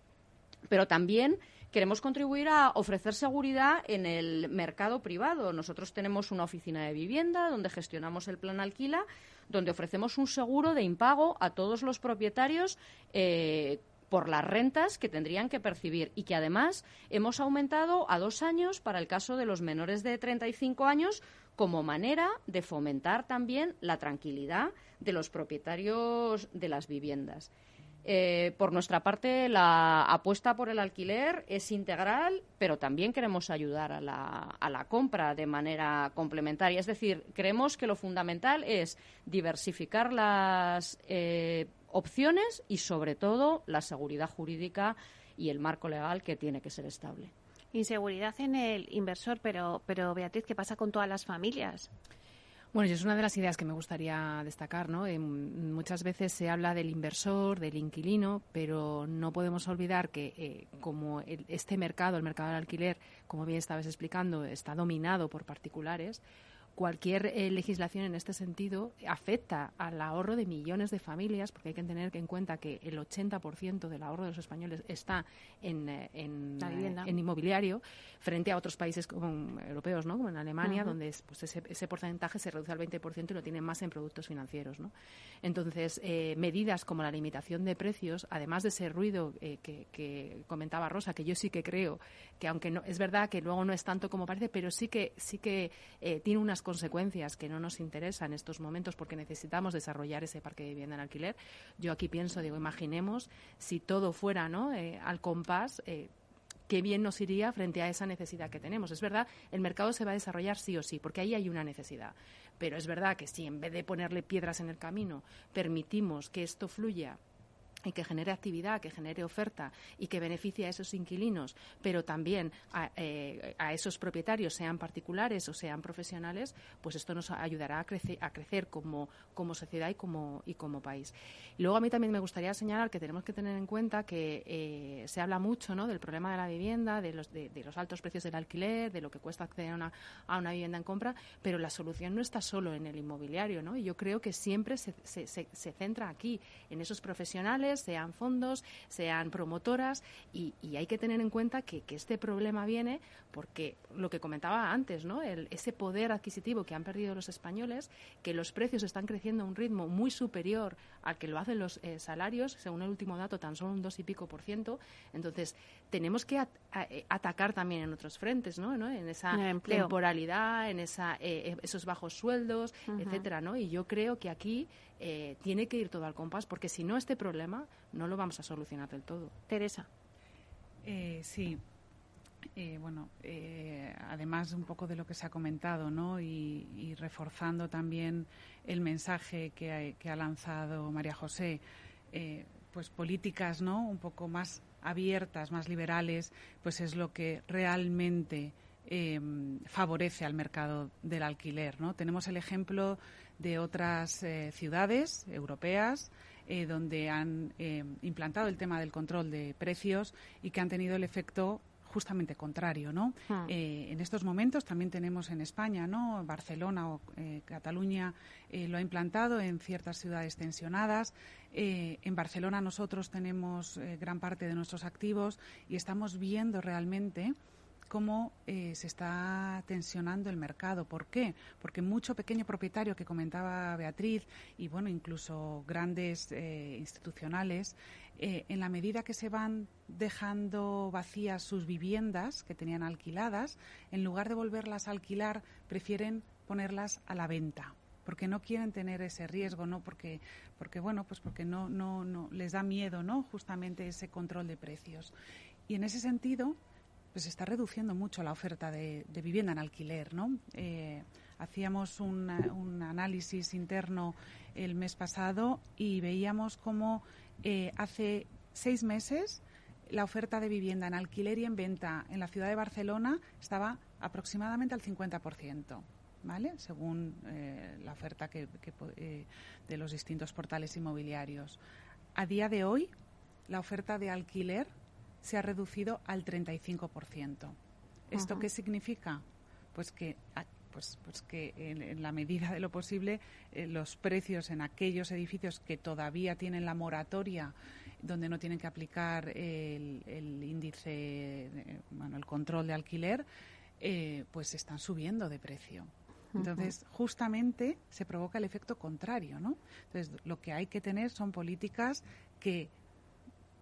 [SPEAKER 5] Pero también queremos contribuir a ofrecer seguridad en el mercado privado. Nosotros tenemos una oficina de vivienda donde gestionamos el plan alquila, donde ofrecemos un seguro de impago a todos los propietarios eh, por las rentas que tendrían que percibir y que además hemos aumentado a dos años para el caso de los menores de 35 años como manera de fomentar también la tranquilidad de los propietarios de las viviendas. Eh, por nuestra parte, la apuesta por el alquiler es integral, pero también queremos ayudar a la, compra de manera complementaria. Es decir, creemos que lo fundamental es diversificar las eh, opciones y, sobre todo, la seguridad jurídica y el marco legal que tiene que ser estable.
[SPEAKER 1] Inseguridad en el inversor, pero, pero Beatriz, ¿qué pasa con todas las familias?
[SPEAKER 2] Bueno, es una de las ideas que me gustaría destacar, ¿no? muchas veces se habla del inversor, del inquilino, pero no podemos olvidar que eh, como este mercado, el mercado del alquiler, como bien estabas explicando, está dominado por particulares, cualquier eh, legislación en este sentido afecta al ahorro de millones de familias, porque hay que tener en cuenta que el 80% del ahorro de los españoles está en, eh, en, eh, en, inmobiliario, frente a otros países como, europeos, ¿no? como en Alemania, donde pues ese, ese, porcentaje se reduce al 20% y lo tienen más en productos financieros. ¿no? Entonces, medidas como la limitación de precios, además de ese ruido que, que, comentaba Rosa, que yo sí que creo que, aunque no es verdad que luego no es tanto como parece, pero sí que, sí que tiene unas consecuencias que no nos interesan en estos momentos porque necesitamos desarrollar ese parque de vivienda en alquiler. Yo aquí pienso, digo, imaginemos si todo fuera ¿no? Eh, al compás. Eh, qué bien nos iría frente a esa necesidad que tenemos. Es verdad, el mercado se va a desarrollar sí o sí, porque ahí hay una necesidad. Pero es verdad que si en vez de ponerle piedras en el camino, permitimos que esto fluya y que genere actividad, que genere oferta y que beneficie a esos inquilinos, pero también a, eh, esos propietarios, sean particulares o sean profesionales, pues esto nos ayudará a crecer, como, sociedad y como, y país. Luego a mí también me gustaría señalar que tenemos que tener en cuenta que eh, se habla mucho ¿no? del problema de la vivienda, de los, de, los altos precios del alquiler, de lo que cuesta acceder a una, vivienda en compra, pero la solución no está solo en el inmobiliario. ¿no? Y yo creo que siempre se centra aquí, en esos profesionales sean fondos, sean promotoras, y, hay que tener en cuenta que, este problema viene porque lo que comentaba antes, ¿no? ese poder adquisitivo que han perdido los españoles, que los precios están creciendo a un ritmo muy superior al que lo hacen los eh, salarios, según el último dato, tan solo un dos y pico por ciento. Entonces, tenemos que eh, atacar también en otros frentes, ¿no? En esa temporalidad, en esa, eh, esos bajos sueldos, etcétera, ¿no? Y yo creo que aquí eh, tiene que ir todo al compás, porque si no, este problema no lo vamos a solucionar del todo.
[SPEAKER 1] Teresa.
[SPEAKER 4] Eh, sí. Eh, bueno, eh, además un poco de lo que se ha comentado, ¿no? Y, reforzando también el mensaje que ha, lanzado María José, eh, pues políticas, ¿no? Un poco más abiertas, más liberales, pues es lo que realmente favorece al mercado del alquiler, ¿no? Tenemos el ejemplo de otras ciudades europeas donde han implantado el tema del control de precios y que han tenido el efecto justamente contrario, ¿no? Hmm. Eh, en estos momentos también tenemos en España, ¿no? Barcelona o eh, Cataluña eh, lo ha implantado en ciertas ciudades tensionadas. en Barcelona nosotros tenemos gran parte de nuestros activos y estamos viendo realmente cómo se está tensionando el mercado. ¿Por qué? Porque mucho pequeño propietario que comentaba Beatriz y bueno, incluso grandes institucionales eh, en la medida que se van dejando vacías sus viviendas que tenían alquiladas, en lugar de volverlas a alquilar, prefieren ponerlas a la venta porque no quieren tener ese riesgo, no porque, porque bueno, pues porque no, no, no les da miedo, ¿no? Justamente ese control de precios. Y en ese sentido, pues está reduciendo mucho la oferta de, vivienda en alquiler, ¿no? Eh, hacíamos un, análisis interno el mes pasado y veíamos cómo eh, hace seis meses la oferta de vivienda en alquiler y en venta en la ciudad de Barcelona estaba aproximadamente al 50%. ¿Vale? según eh, la oferta que, eh, de los distintos portales inmobiliarios. A día de hoy, la oferta de alquiler se ha reducido al 35%. ¿Esto qué significa? Pues que pues, pues que en, la medida de lo posible eh, los precios en aquellos edificios que todavía tienen la moratoria donde no tienen que aplicar el, índice, bueno, el control de alquiler, eh, pues están subiendo de precio. Entonces, justamente se provoca el efecto contrario, ¿no? Entonces, lo que hay que tener son políticas que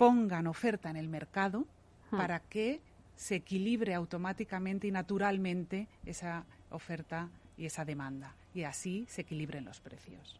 [SPEAKER 4] pongan oferta en el mercado para que se equilibre automáticamente y naturalmente esa oferta y esa demanda y así se equilibren los precios.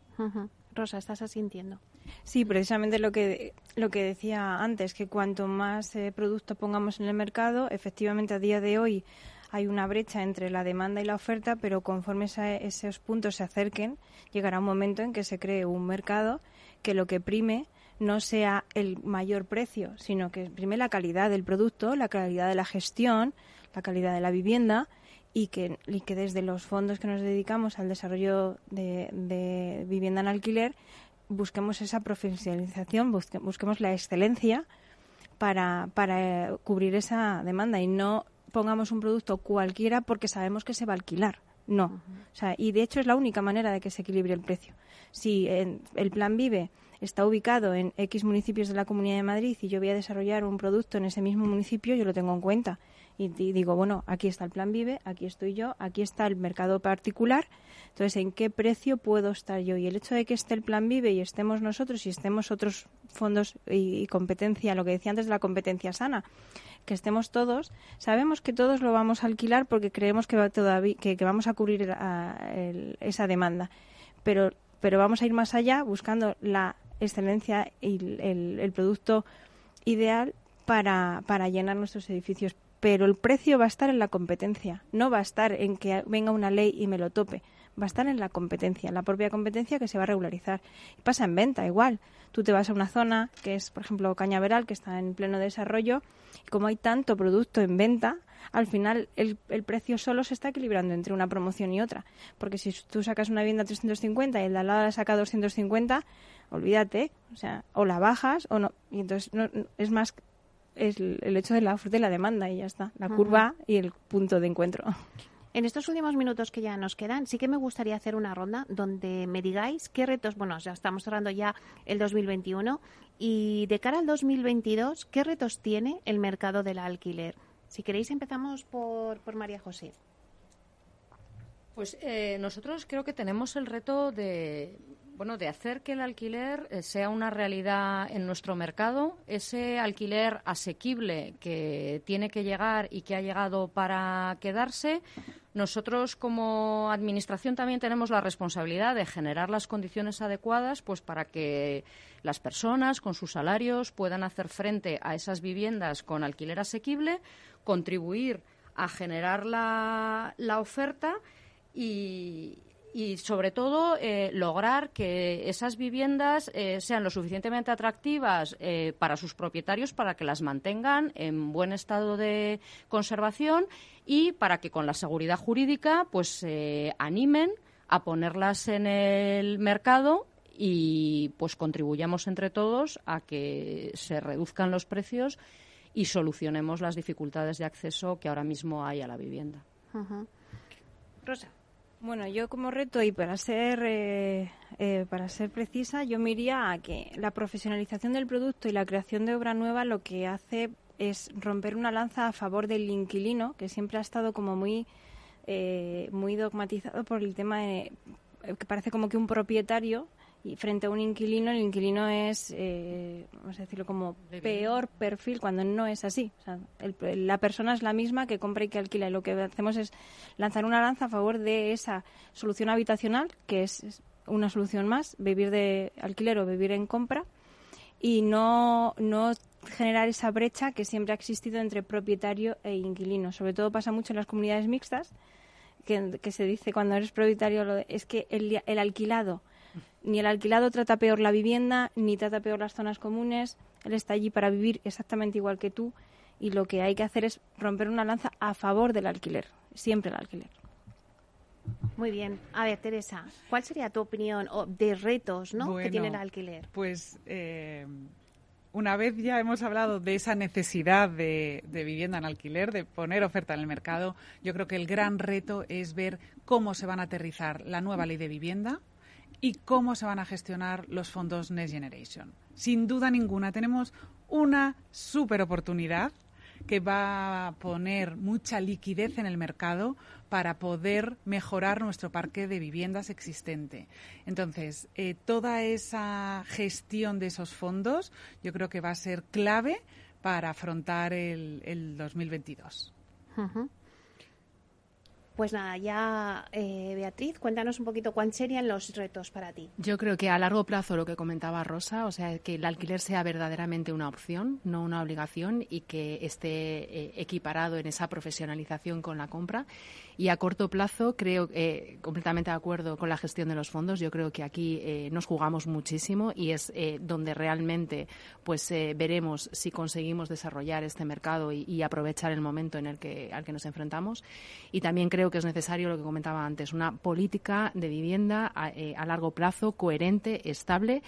[SPEAKER 1] Rosa, ¿estás asintiendo?
[SPEAKER 3] Sí, precisamente lo que, lo que decía antes, que cuanto más eh, producto pongamos en el mercado, efectivamente a día de hoy hay una brecha entre la demanda y la oferta, pero conforme esos puntos se acerquen, llegará un momento en que se cree un mercado que lo que prime no sea el mayor precio, sino que prime la calidad del producto, la calidad de la gestión, la calidad de la vivienda y que, que desde los fondos que nos dedicamos al desarrollo de, vivienda en alquiler busquemos esa profesionalización, busquemos la excelencia para, para eh, cubrir esa demanda y no pongamos un producto cualquiera porque sabemos que se va a alquilar. No. O sea, y de hecho es la única manera de que se equilibre el precio. Si el plan Vive está ubicado en X municipios de la Comunidad de Madrid y yo voy a desarrollar un producto en ese mismo municipio, yo lo tengo en cuenta y, digo, bueno, aquí está el plan Vive, aquí estoy yo, aquí está el mercado particular, entonces, ¿en qué precio puedo estar yo? Y el hecho de que esté el plan Vive y estemos nosotros y estemos otros fondos y, competencia, lo que decía antes de la competencia sana, que estemos todos, sabemos que todos lo vamos a alquilar porque creemos que, va todavía, que, vamos a cubrir esa demanda. Pero, pero vamos a ir más allá buscando la excelencia y el, producto ideal para, para llenar nuestros edificios pero el precio va a estar en la competencia, no va a estar en que venga una ley y me lo tope, va a estar en la competencia, en la propia competencia que se va a regularizar. Pasa en venta igual. Tú te vas a una zona que es, por ejemplo, Cañaveral, que está en pleno desarrollo, y como hay tanto producto en venta, al final el, el, precio solo se está equilibrando entre una promoción y otra. Porque si tú sacas una vivienda a 350 y el de al lado la saca a 250, olvídate, o sea, o la bajas o no. Y entonces no, es más es el hecho de la oferta y la demanda y ya está, la curva y el punto de encuentro.
[SPEAKER 1] En estos últimos minutos que ya nos quedan, sí que me gustaría hacer una ronda donde me digáis qué retos, bueno, ya estamos cerrando ya el 2021 y de cara al 2022, ¿qué retos tiene el mercado del alquiler? Si queréis empezamos por, por María José.
[SPEAKER 5] Pues eh, nosotros creo que tenemos el reto de Bueno, de hacer que el alquiler eh, sea una realidad en nuestro mercado, ese alquiler asequible que tiene que llegar y que ha llegado para quedarse, nosotros como administración también tenemos la responsabilidad de generar las condiciones adecuadas pues para que las personas con sus salarios puedan hacer frente a esas viviendas con alquiler asequible, contribuir a generar la, la oferta y, y sobre todo eh, lograr que esas viviendas eh, sean lo suficientemente atractivas eh, para sus propietarios para que las mantengan en buen estado de conservación y para que con la seguridad jurídica pues se animen a ponerlas en el mercado y pues contribuyamos entre todos a que se reduzcan los precios y solucionemos las dificultades de acceso que ahora mismo hay a la vivienda.
[SPEAKER 1] Rosa.
[SPEAKER 3] Bueno, yo como reto y para ser eh, eh, para ser precisa, yo me iría a que la profesionalización del producto y la creación de obra nueva lo que hace es romper una lanza a favor del inquilino, que siempre ha estado como muy eh, muy dogmatizado por el tema de que parece como que un propietario y frente a un inquilino, el inquilino es, eh, vamos a decirlo, como peor perfil cuando no es así. O sea, la persona es la misma que compra y que alquila. Y lo que hacemos es lanzar una lanza a favor de esa solución habitacional, que es una solución más, vivir de alquiler o vivir en compra, y no, no generar esa brecha que siempre ha existido entre propietario e inquilino. Sobre todo pasa mucho en las comunidades mixtas, que, se dice cuando eres propietario, es que el, el alquilado ni el alquilado trata peor la vivienda, ni trata peor las zonas comunes. Él está allí para vivir exactamente igual que tú y lo que hay que hacer es romper una lanza a favor del alquiler, siempre el alquiler.
[SPEAKER 1] Muy bien. A ver, Teresa, ¿cuál sería tu opinión de retos ¿no? que tiene el alquiler?
[SPEAKER 4] Pues eh, una vez ya hemos hablado de esa necesidad de, de, vivienda en alquiler, de poner oferta en el mercado, yo creo que el gran reto es ver cómo se van a aterrizar la nueva ley de vivienda, y cómo se van a gestionar los fondos Next Generation. Sin duda ninguna, tenemos una super oportunidad que va a poner mucha liquidez en el mercado para poder mejorar nuestro parque de viviendas existente. Entonces, eh, toda esa gestión de esos fondos yo creo que va a ser clave para afrontar el, el 2022.
[SPEAKER 1] Pues nada, ya eh, Beatriz, cuéntanos un poquito cuáles serían los retos para ti.
[SPEAKER 2] Yo creo que a largo plazo lo que comentaba Rosa, o sea, que el alquiler sea verdaderamente una opción, no una obligación, y que esté eh, equiparado en esa profesionalización con la compra. Y a corto plazo, creo eh, completamente de acuerdo con la gestión de los fondos. Yo creo que aquí eh, nos jugamos muchísimo y es donde realmente pues veremos si conseguimos desarrollar este mercado y, aprovechar el momento en el que al que nos enfrentamos. Y también creo que es necesario lo que comentaba antes, una política de vivienda a, eh, a largo plazo coherente, estable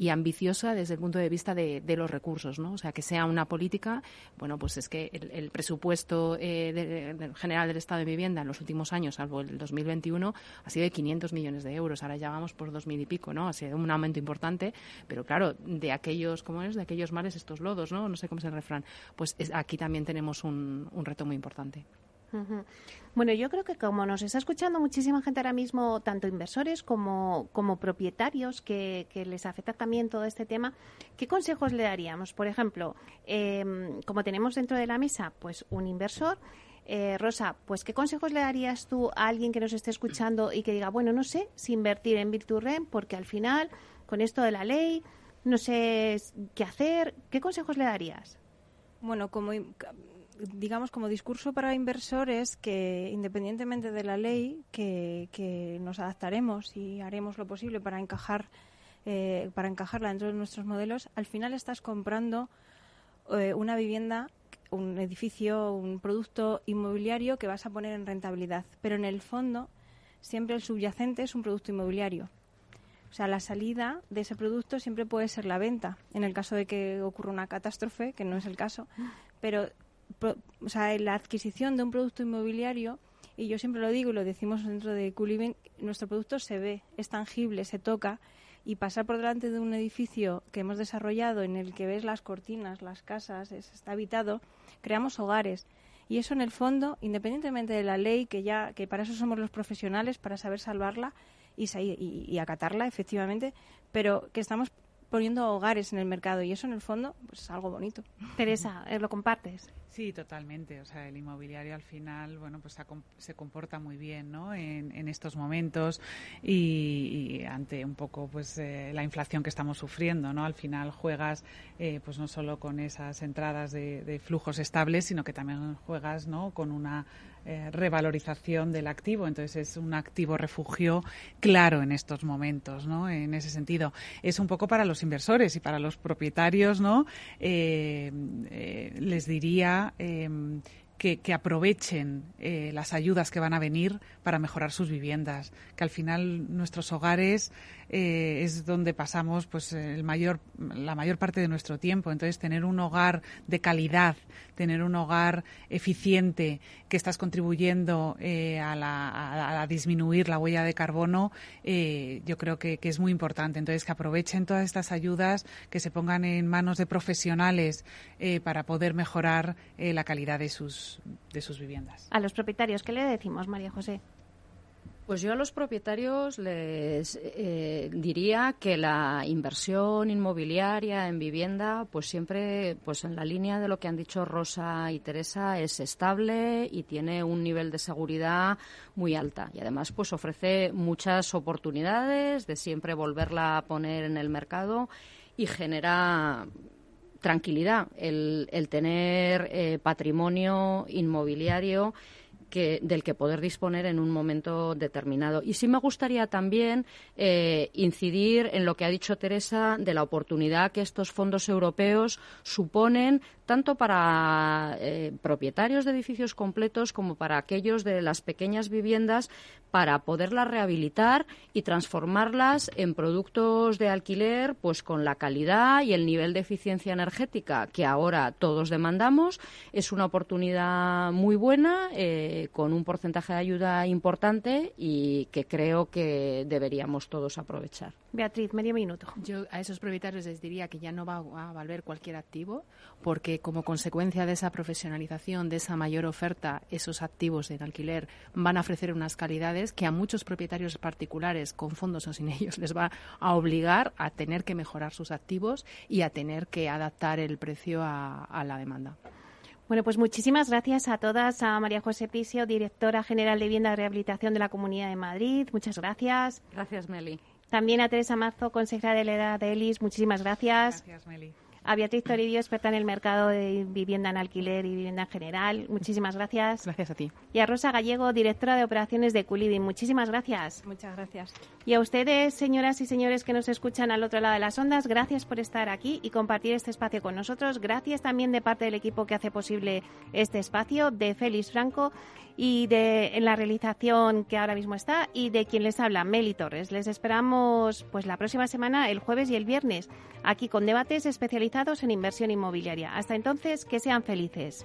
[SPEAKER 2] y ambiciosa desde el punto de vista de, los recursos, ¿no? O sea, que sea una política, bueno, pues es que el, el presupuesto eh, de, general del Estado de Vivienda en los últimos años, salvo el 2021, ha sido de 500 millones de euros. Ahora ya vamos por 2.000 y pico, ¿no? Ha sido un aumento importante, pero claro, de aquellos, ¿cómo es? De aquellos males estos lodos, ¿no? No sé cómo es el refrán. Pues es, aquí también tenemos un reto muy importante.
[SPEAKER 1] Bueno, yo creo que como nos está escuchando muchísima gente ahora mismo, tanto inversores como, como propietarios, que, les afecta también todo este tema, ¿qué consejos le daríamos? Por ejemplo, eh, como tenemos dentro de la mesa, pues un inversor. Eh, Rosa, pues ¿qué consejos le darías tú a alguien que nos esté escuchando y que diga, bueno, no sé si invertir en Virturren porque al final, con esto de la ley, no sé qué hacer? ¿Qué consejos le darías?
[SPEAKER 3] Bueno, como digamos, como discurso para inversores que, independientemente de la ley, que, nos adaptaremos y haremos lo posible para encajar eh, para encajarla dentro de nuestros modelos, al final estás comprando eh, una vivienda, un edificio, un producto inmobiliario que vas a poner en rentabilidad. Pero en el fondo, siempre el subyacente es un producto inmobiliario. O sea, la salida de ese producto siempre puede ser la venta, en el caso de que ocurra una catástrofe, que no es el caso. Pero o sea, la adquisición de un producto inmobiliario, y yo siempre lo digo y lo decimos dentro de Culiving, nuestro producto se ve, es tangible, se toca, y pasar por delante de un edificio que hemos desarrollado en el que ves las cortinas, las casas, es, está habitado, creamos hogares. Y eso en el fondo, independientemente de la ley, que ya que para eso somos los profesionales, para saber salvarla, y, acatarla, efectivamente, pero que estamos poniendo hogares en el mercado y eso en el fondo pues es algo bonito.
[SPEAKER 1] Teresa, ¿lo compartes?
[SPEAKER 4] Sí, totalmente. O sea, el inmobiliario al final, bueno, pues se comporta muy bien, ¿no? En, estos momentos y, ante un poco, pues, eh, la inflación que estamos sufriendo, ¿no? Al final juegas, eh, pues, no solo con esas entradas de, de, flujos estables, sino que también juegas, ¿no? Con una eh, revalorización del activo. Entonces es un activo refugio claro en estos momentos, ¿no? En ese sentido. Es un poco para los inversores y para los propietarios, ¿no? Eh, eh, les diría que, aprovechen las ayudas que van a venir para mejorar sus viviendas, que al final nuestros hogares eh, es donde pasamos pues el mayor, la mayor parte de nuestro tiempo. Entonces, tener un hogar de calidad, tener un hogar eficiente que estás contribuyendo eh, a, la, a, disminuir la huella de carbono, eh, yo creo que, es muy importante. Entonces, que aprovechen todas estas ayudas, que se pongan en manos de profesionales para poder mejorar la calidad de sus, de sus viviendas.
[SPEAKER 1] A los propietarios, ¿qué le decimos, María José?
[SPEAKER 5] Pues yo a los propietarios les eh, diría que la inversión inmobiliaria en vivienda, pues siempre, pues en la línea de lo que han dicho Rosa y Teresa, es estable y tiene un nivel de seguridad muy alta. Y además, pues ofrece muchas oportunidades de siempre volverla a poner en el mercado y genera tranquilidad el, tener eh, patrimonio inmobiliario del que poder disponer en un momento determinado. Y sí me gustaría también eh, incidir en lo que ha dicho Teresa de la oportunidad que estos fondos europeos suponen tanto para eh, propietarios de edificios completos como para aquellos de las pequeñas viviendas para poderlas rehabilitar y transformarlas en productos de alquiler pues con la calidad y el nivel de eficiencia energética que ahora todos demandamos. Es una oportunidad muy buena eh, con un porcentaje de ayuda importante y que creo que deberíamos todos aprovechar.
[SPEAKER 1] Beatriz, medio minuto.
[SPEAKER 2] Yo a esos propietarios les diría que ya no va a valer cualquier activo porque como consecuencia de esa profesionalización, de esa mayor oferta, esos activos en alquiler van a ofrecer unas calidades que a muchos propietarios particulares, con fondos o sin ellos, les va a obligar a tener que mejorar sus activos y a tener que adaptar el precio a, la demanda.
[SPEAKER 1] Bueno, pues muchísimas gracias a todas. A María José Pisio, directora general de Vivienda y Rehabilitación de la Comunidad de Madrid. Muchas gracias.
[SPEAKER 5] Gracias, Meli.
[SPEAKER 1] También a Teresa Mazo, consejera de la edad de ELIS. Muchísimas gracias.
[SPEAKER 4] Gracias, Meli
[SPEAKER 1] a Beatriz Toribio, experta en el mercado de vivienda en alquiler y vivienda en general. Muchísimas gracias.
[SPEAKER 2] Gracias a ti.
[SPEAKER 1] Y a Rosa Gallego, directora de operaciones de Culiving. Muchísimas gracias.
[SPEAKER 3] Muchas gracias.
[SPEAKER 1] Y a ustedes, señoras y señores que nos escuchan al otro lado de las ondas, gracias por estar aquí y compartir este espacio con nosotros. Gracias también de parte del equipo que hace posible este espacio, de Félix Franco y de en la realización que ahora mismo está y de quien les habla, Meli Torres. Les esperamos pues la próxima semana, el jueves y el viernes, aquí con debates especializados en inversión inmobiliaria. Hasta entonces, que sean felices.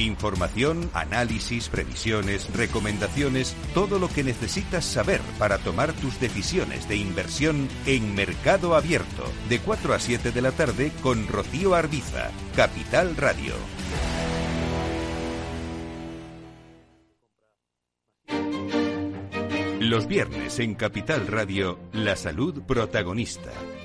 [SPEAKER 9] Información, análisis, previsiones, recomendaciones, todo lo que necesitas saber para tomar tus decisiones de inversión en Mercado Abierto, de 4 a 7 de la tarde con Rocío Arbiza, Capital Radio. Los viernes en Capital Radio, la salud protagonista.